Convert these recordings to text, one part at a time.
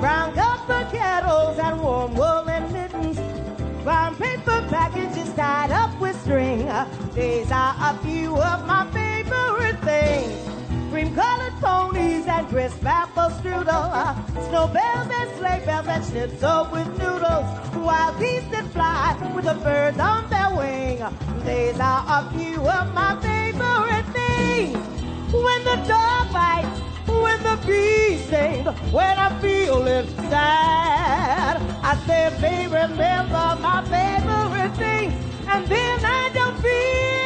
brown copper kettles and warm woolen mittens, brown paper packages tied up with string. These are a few of my favorite things. Cream-colored ponies and crisp apple strudel, snowbells and sleigh bells and schnitzel with noodles, wild geese that fly with the birds on their wing. These are a few of my favorite things. When the dog bites, when the bees sing, when I'm feeling sad, I simply remember my favorite things, and then I feel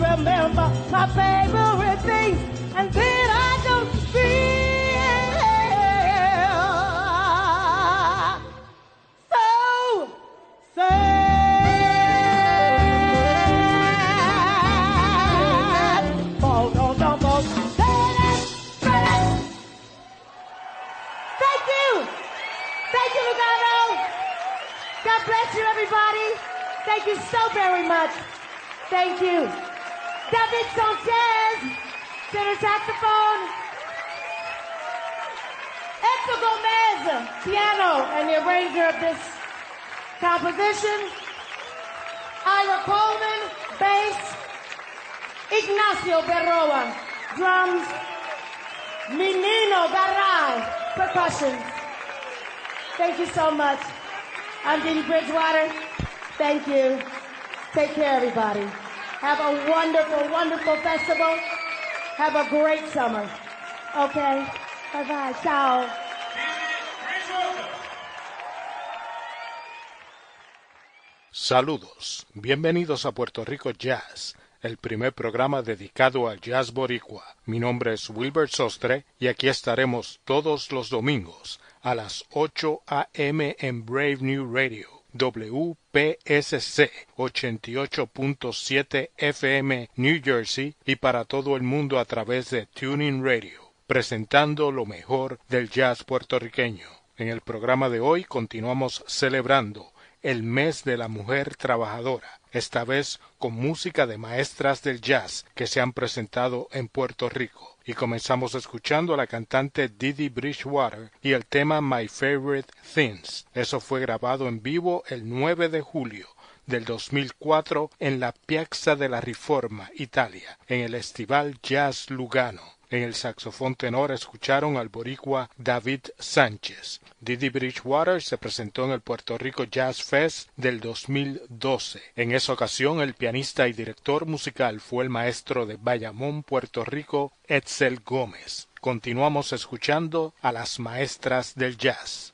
remember my favorite things, and then I don't feel so sad. Oh, no, no, no. Thank you. Thank you, Lugano. God bless you, everybody. Thank you so very much. Thank you. David Sanchez, tenor saxophone. Hector Gomez, piano, and the arranger of this composition. Ira Coleman, bass. Ignacio Berroa, drums. Menino Garay, percussion. Thank you so much. I'm Didi Bridgewater. Thank you. Take care, everybody. Have a wonderful, wonderful festival. Have a great summer. Okay? Bye-bye. Ciao. Saludos. Bienvenidos a Puerto Rico Jazz el primer programa dedicado al jazz boricua. Mi nombre es Wilbert Sostre y aquí estaremos todos los domingos a las 8 a.m. en Brave New Radio. WPSC 88.7 FM New Jersey y para todo el mundo a través de Tuning Radio, presentando lo mejor del jazz puertorriqueño. En el programa de hoy continuamos celebrando el mes de la mujer trabajadora, esta vez con música de maestras del jazz que se han presentado en Puerto Rico. Y comenzamos escuchando a la cantante Didi Bridgewater y el tema My Favorite Things. Eso fue grabado en vivo el 9 de julio del 2004 en la Piazza de la Riforma, Italia, en el Festival Jazz Lugano. En el saxofón tenor escucharon al boricua David Sánchez. Didi Bridgewater se presentó en el Puerto Rico Jazz Fest del 2012. En esa ocasión el pianista y director musical fue el maestro de Bayamón, Puerto Rico, Edsel Gómez. Continuamos escuchando a las maestras del jazz.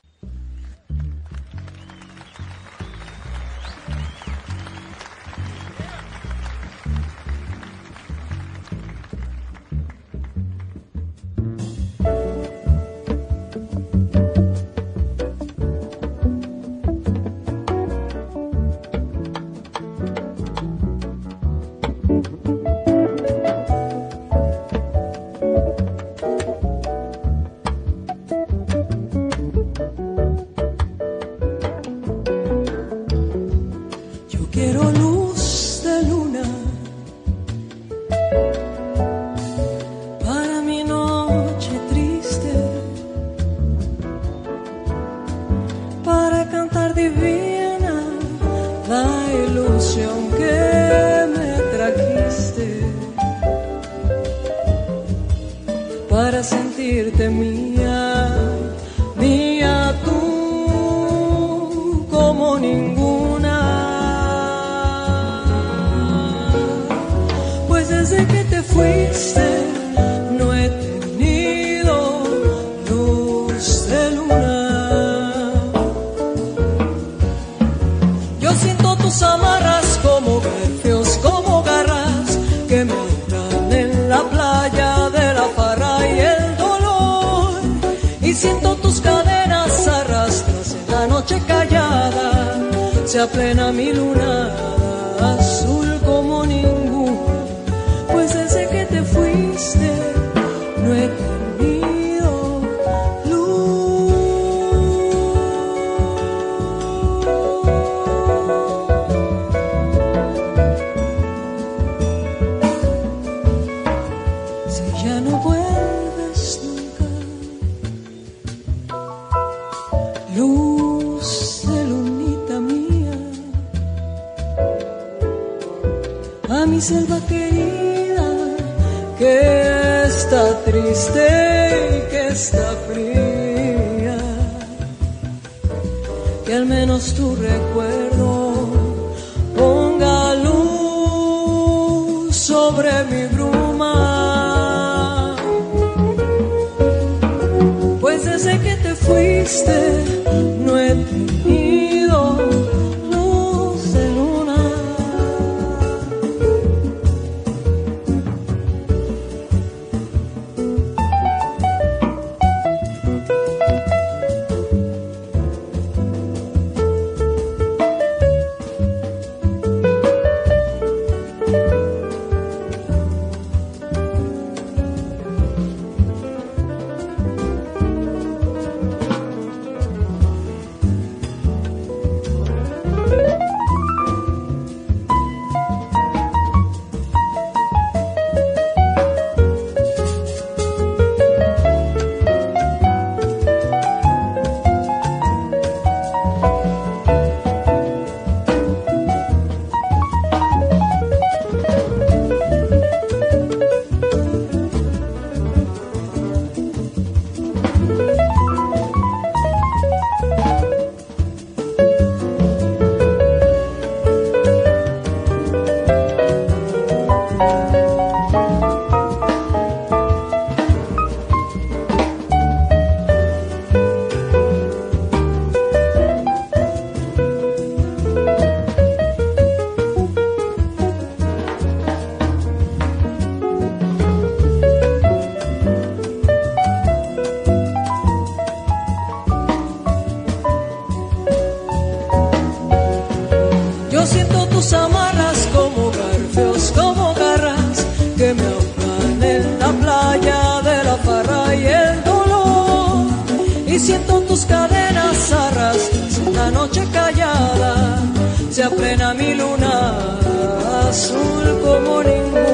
hacerte mía, mía tú como ninguna. Pues desde que te fuiste. Plena mi luna azul tu recuerdo ponga luz sobre mi bruma. Pues desde que te fuiste noche callada se aplena mi luna azul como ninguna.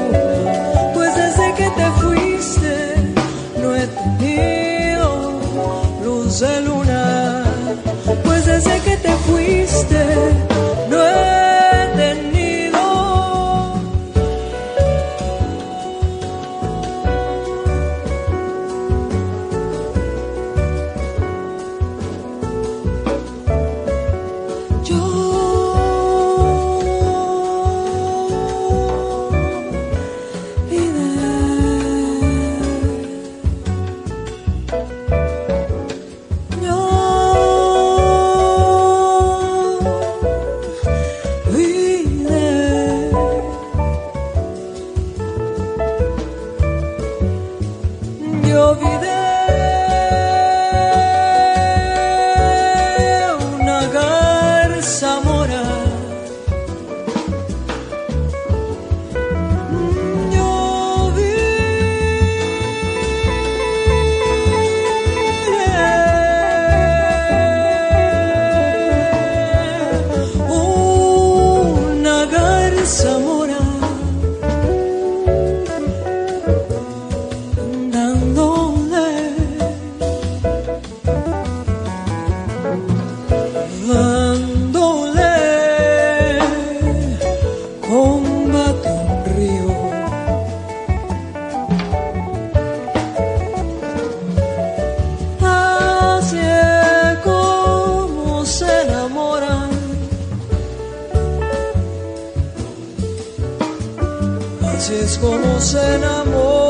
nos enamoramos.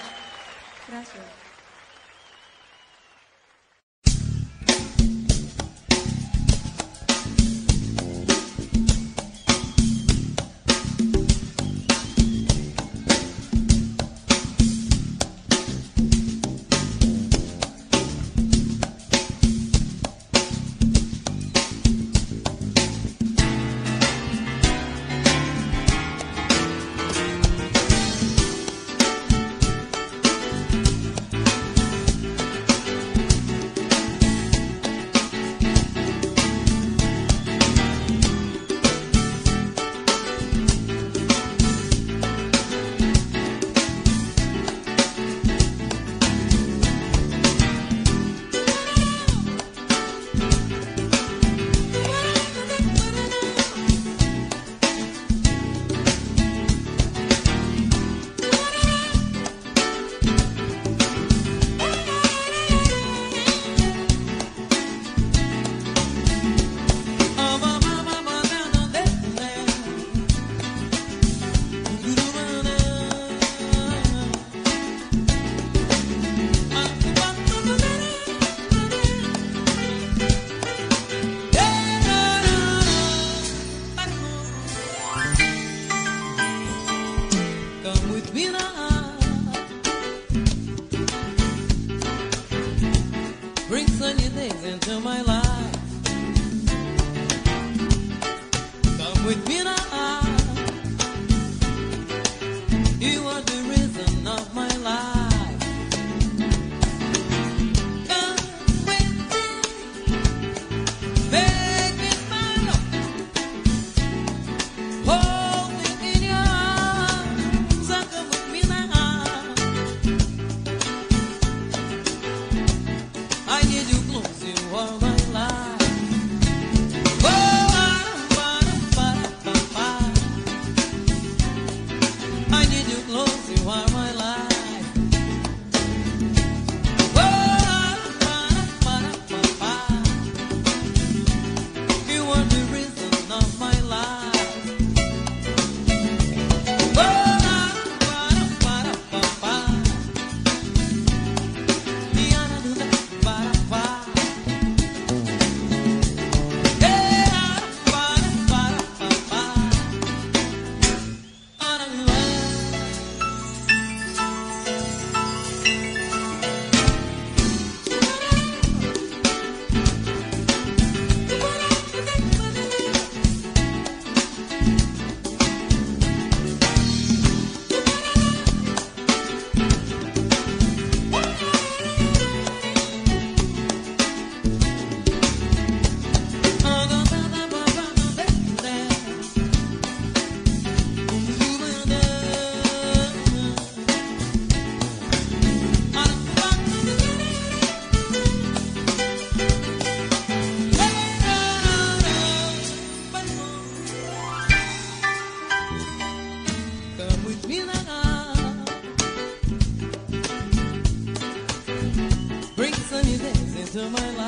to my life.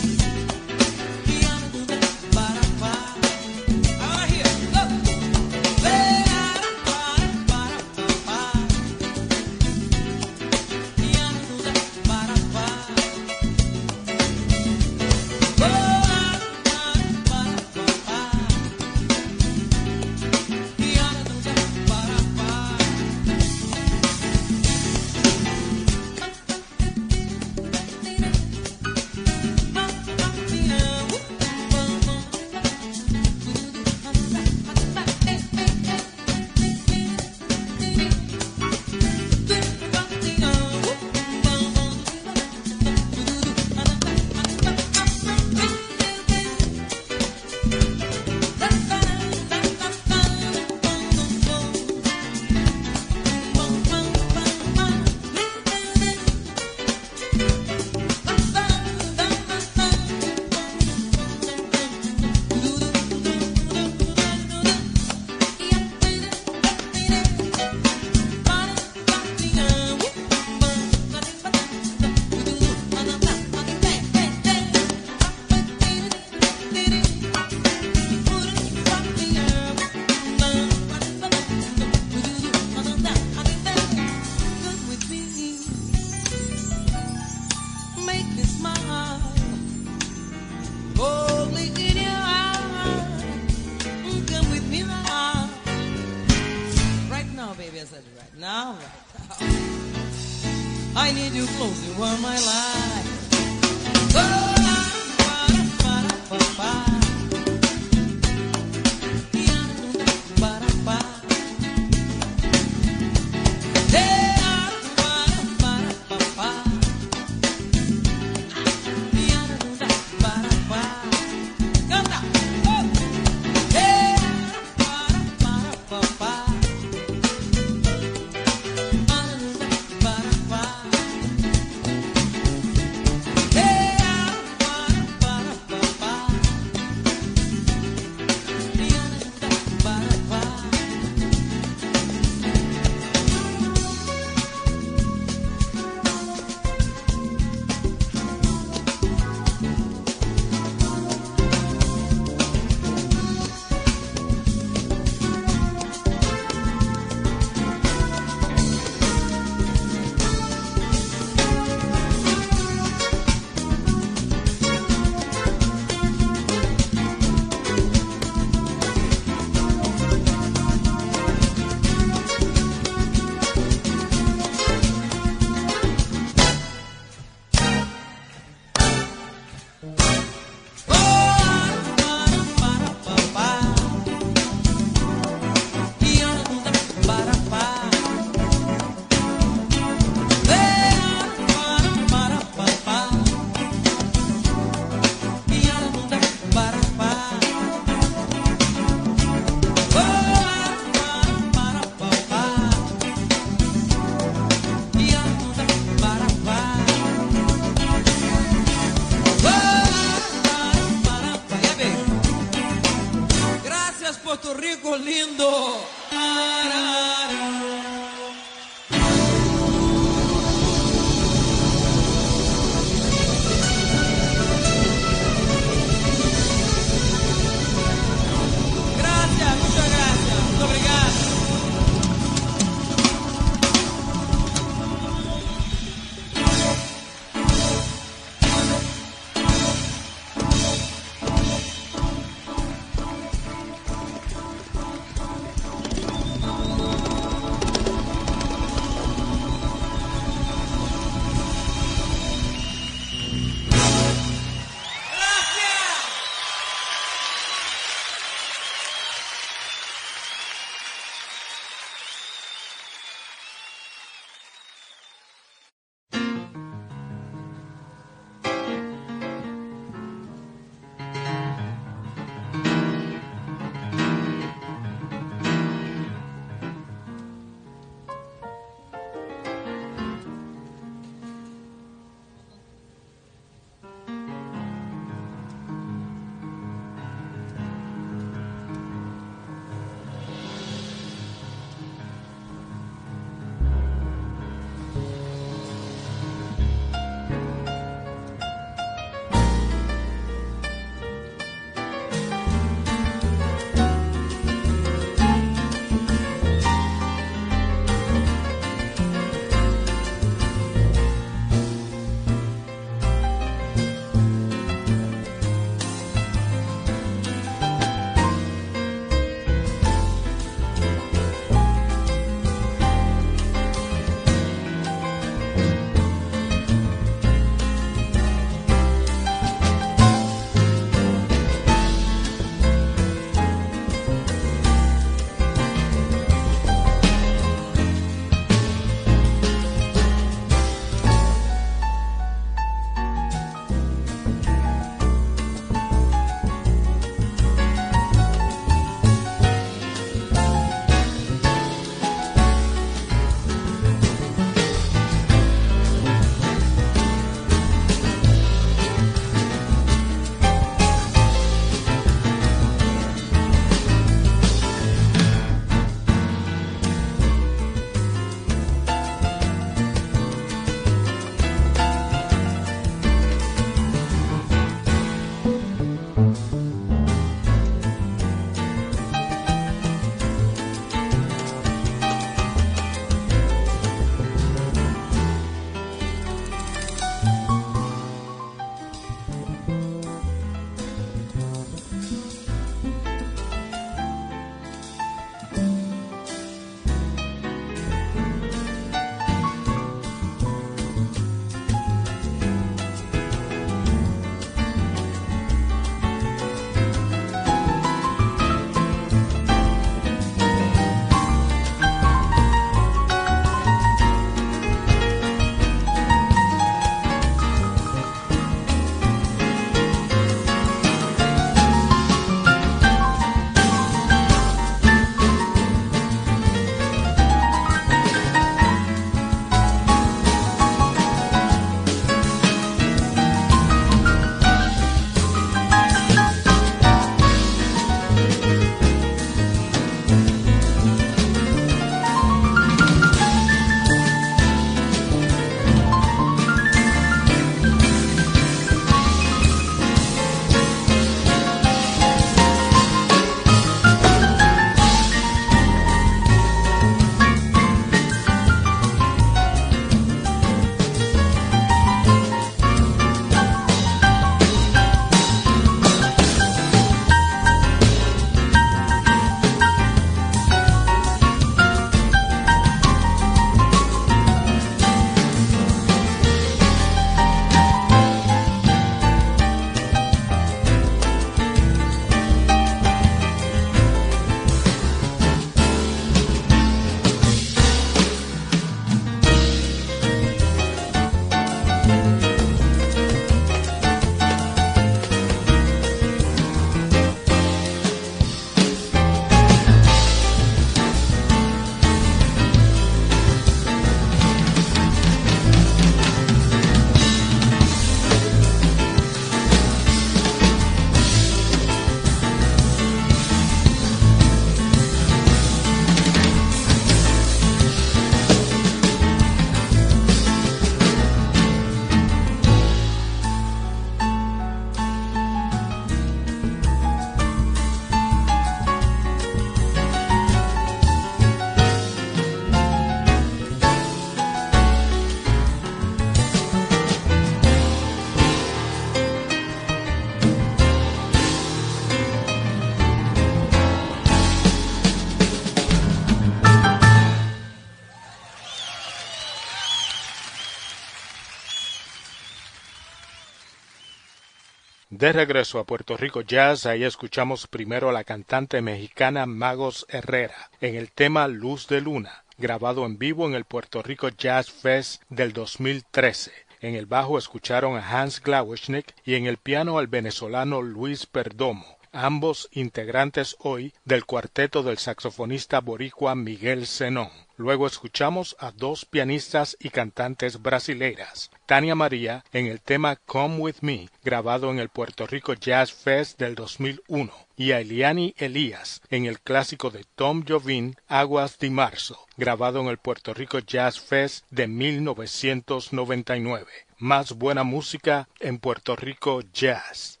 De regreso a Puerto Rico Jazz, ahí escuchamos primero a la cantante mexicana Magos Herrera en el tema Luz de Luna, grabado en vivo en el Puerto Rico Jazz Fest del 2013. En el bajo escucharon a Hans Glawischnik y en el piano al venezolano Luis Perdomo ambos integrantes hoy del cuarteto del saxofonista boricua Miguel Zenón. Luego escuchamos a dos pianistas y cantantes brasileiras, Tania María en el tema Come With Me, grabado en el Puerto Rico Jazz Fest del 2001, y a Eliani Elías en el clásico de Tom Jovin Aguas de Marzo, grabado en el Puerto Rico Jazz Fest de 1999. Más buena música en Puerto Rico Jazz.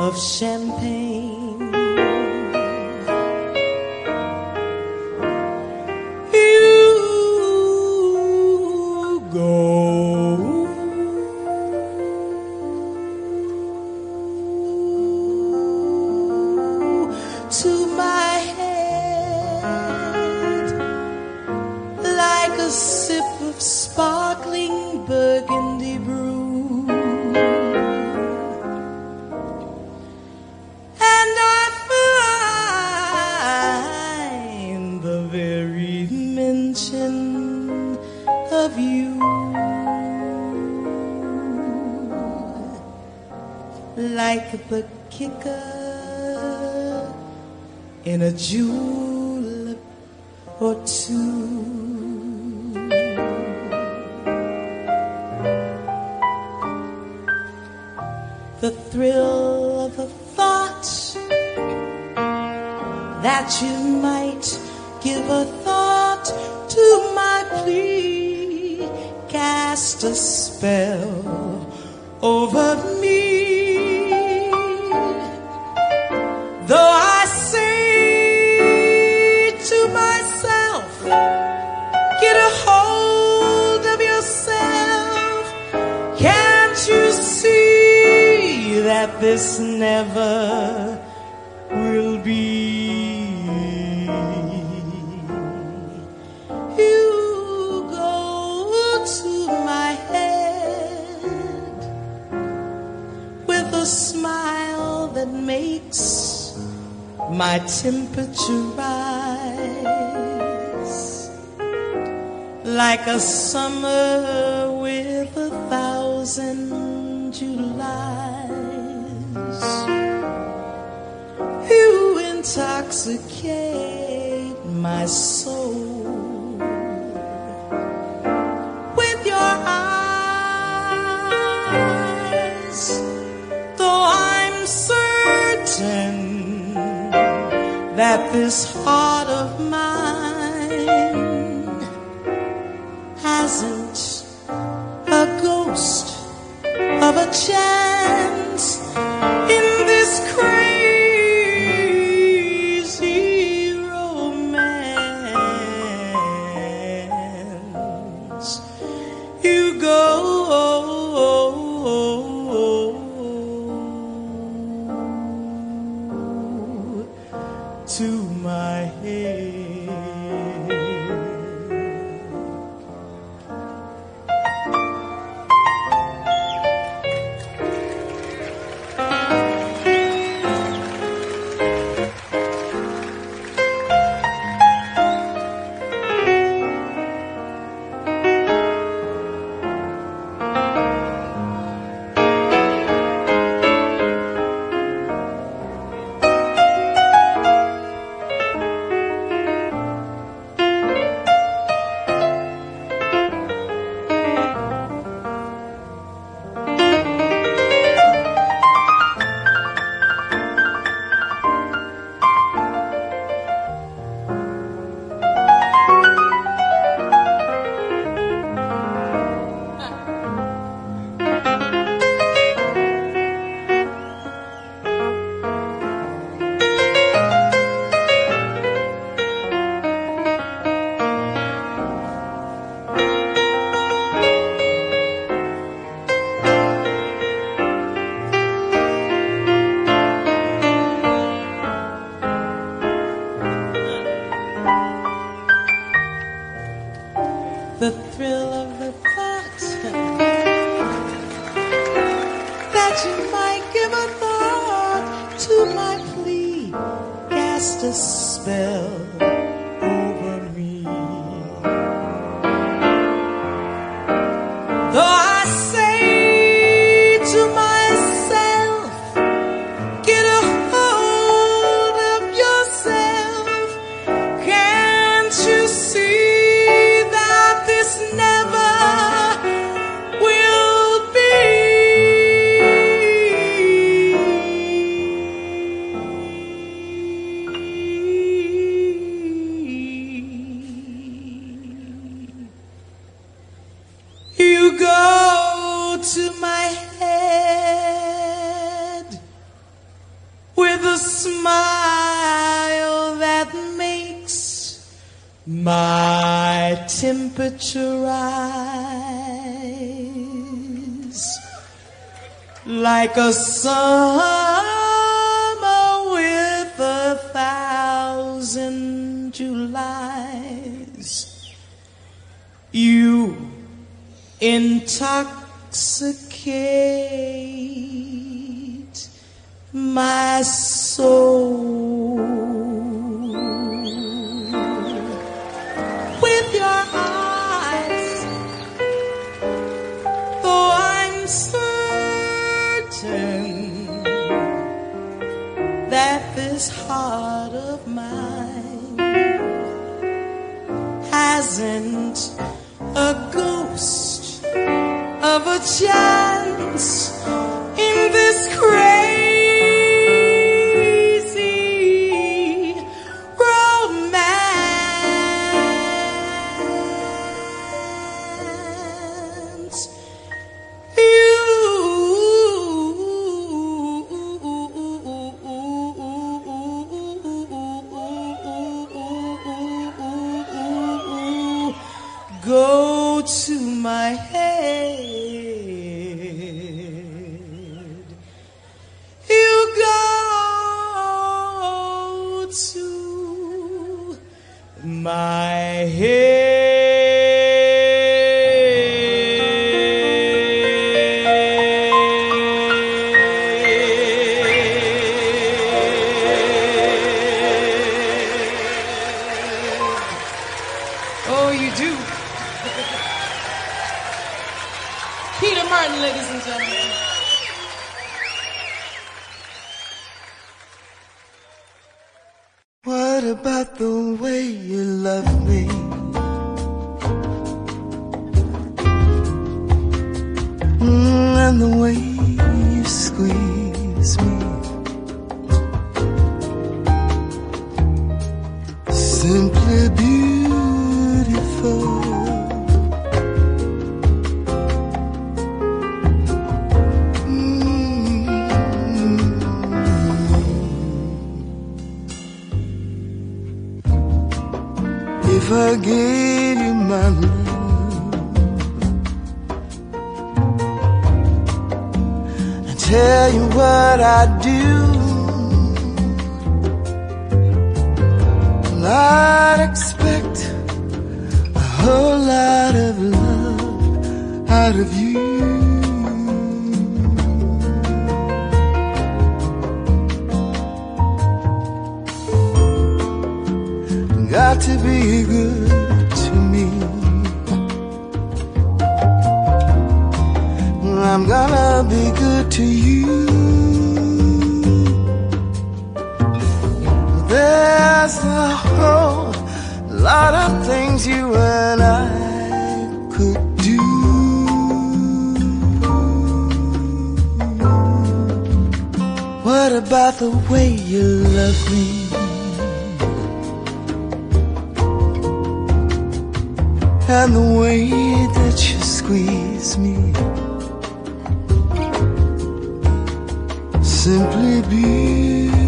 Of champagne. My temperature rise like a summer with a thousand Julys. You intoxicate my soul that this heart of mine. Hasn't a ghost of a chance My temperature rise like a summer with a thousand Julys. You intoxicate my soul. a ghost of a chance in this crazy There's a whole lot of things you and I could do. What about the way you love me? And the way that you squeeze me Simply beautiful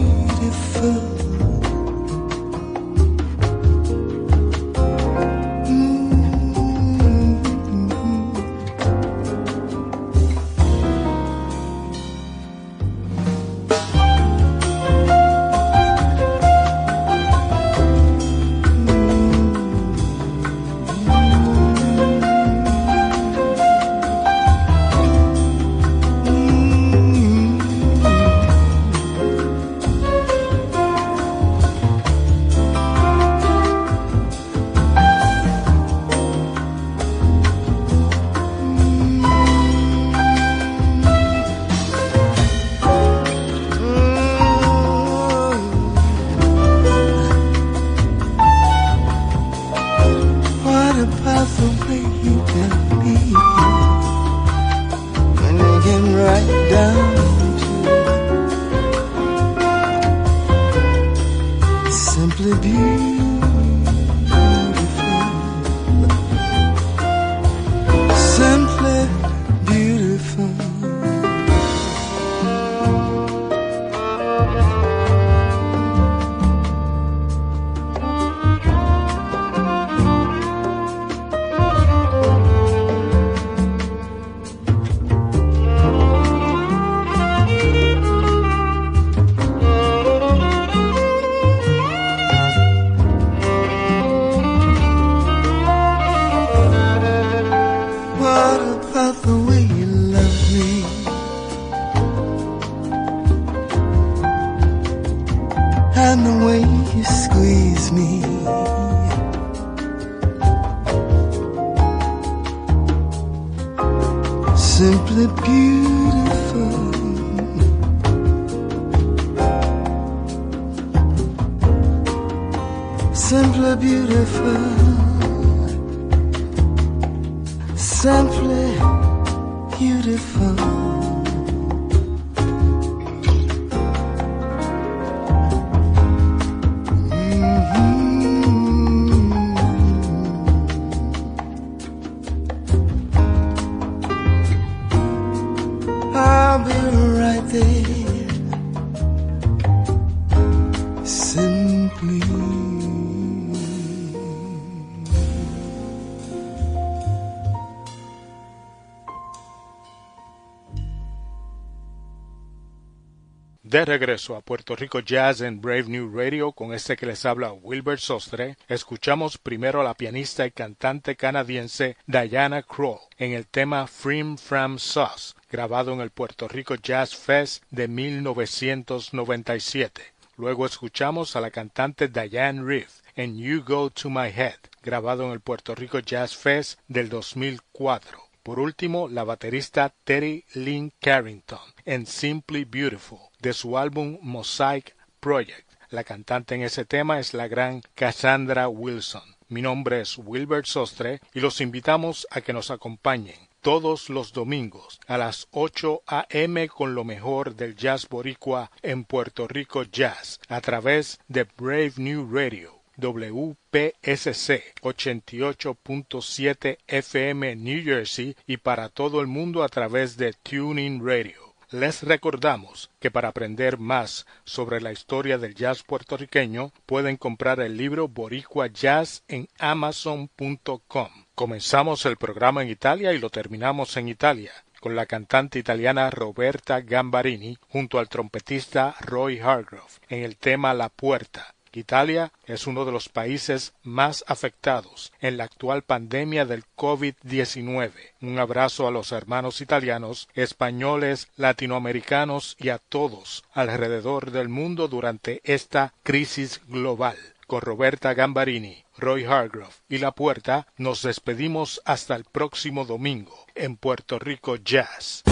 De regreso a Puerto Rico Jazz en Brave New Radio con este que les habla Wilbert Sostre, escuchamos primero a la pianista y cantante canadiense Diana Krall en el tema Frim Fram Sauce, grabado en el Puerto Rico Jazz Fest de 1997. Luego escuchamos a la cantante Diane Reeve en You Go to My Head, grabado en el Puerto Rico Jazz Fest del 2004. Por último, la baterista Terry Lynn Carrington en Simply Beautiful de su álbum Mosaic Project. La cantante en ese tema es la gran Cassandra Wilson. Mi nombre es Wilbert Sostre y los invitamos a que nos acompañen todos los domingos a las 8 a.m. con lo mejor del jazz boricua en Puerto Rico Jazz a través de Brave New Radio WPSC 88.7 FM New Jersey y para todo el mundo a través de Tuning Radio. Les recordamos que para aprender más sobre la historia del jazz puertorriqueño pueden comprar el libro Boricua Jazz en amazon.com. Comenzamos el programa en Italia y lo terminamos en Italia con la cantante italiana Roberta Gambarini junto al trompetista Roy Hargrove en el tema La Puerta Italia es uno de los países más afectados en la actual pandemia del COVID-19. Un abrazo a los hermanos italianos, españoles, latinoamericanos y a todos alrededor del mundo durante esta crisis global. Con Roberta Gambarini, Roy Hargrove y La Puerta nos despedimos hasta el próximo domingo en Puerto Rico Jazz.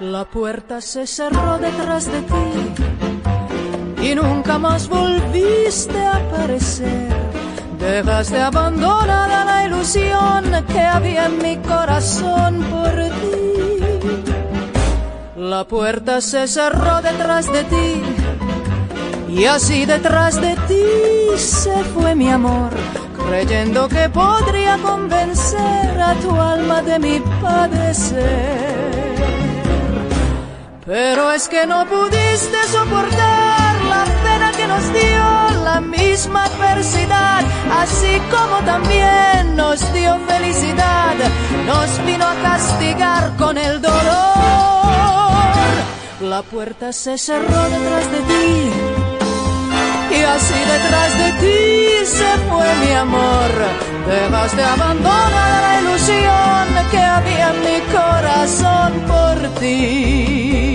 La puerta se cerró detrás de ti y nunca más volviste a aparecer. Dejaste abandonada la ilusión que había en mi corazón por ti. La puerta se cerró detrás de ti y así detrás de ti se fue mi amor, creyendo que podría convencer a tu alma de mi padecer. Pero es que no pudiste soportar nos dio la misma adversidad, así como también nos dio felicidad, nos vino a castigar con el dolor. La puerta se cerró detrás de ti y así detrás de ti se fue mi amor. Dejaste abandonada la ilusión que había en mi corazón por ti.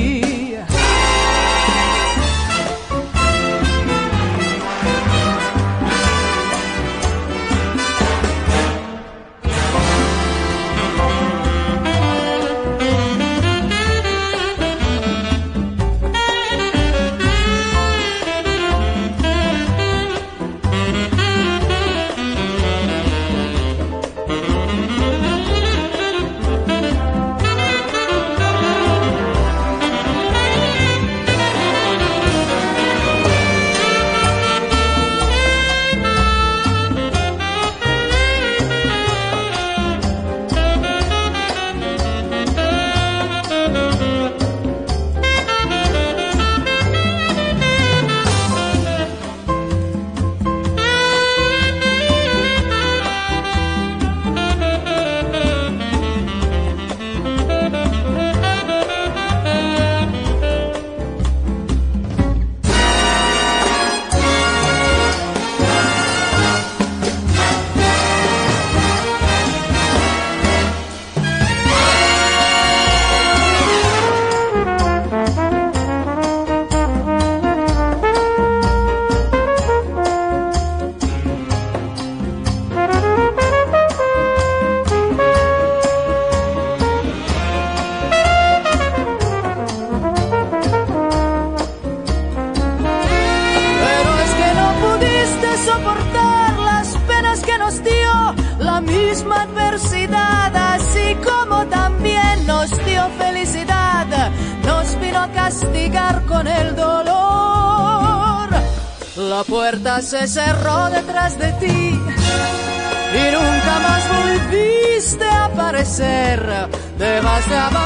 Se cerró detrás de ti y nunca más volviste a aparecer. Dejaste abandonada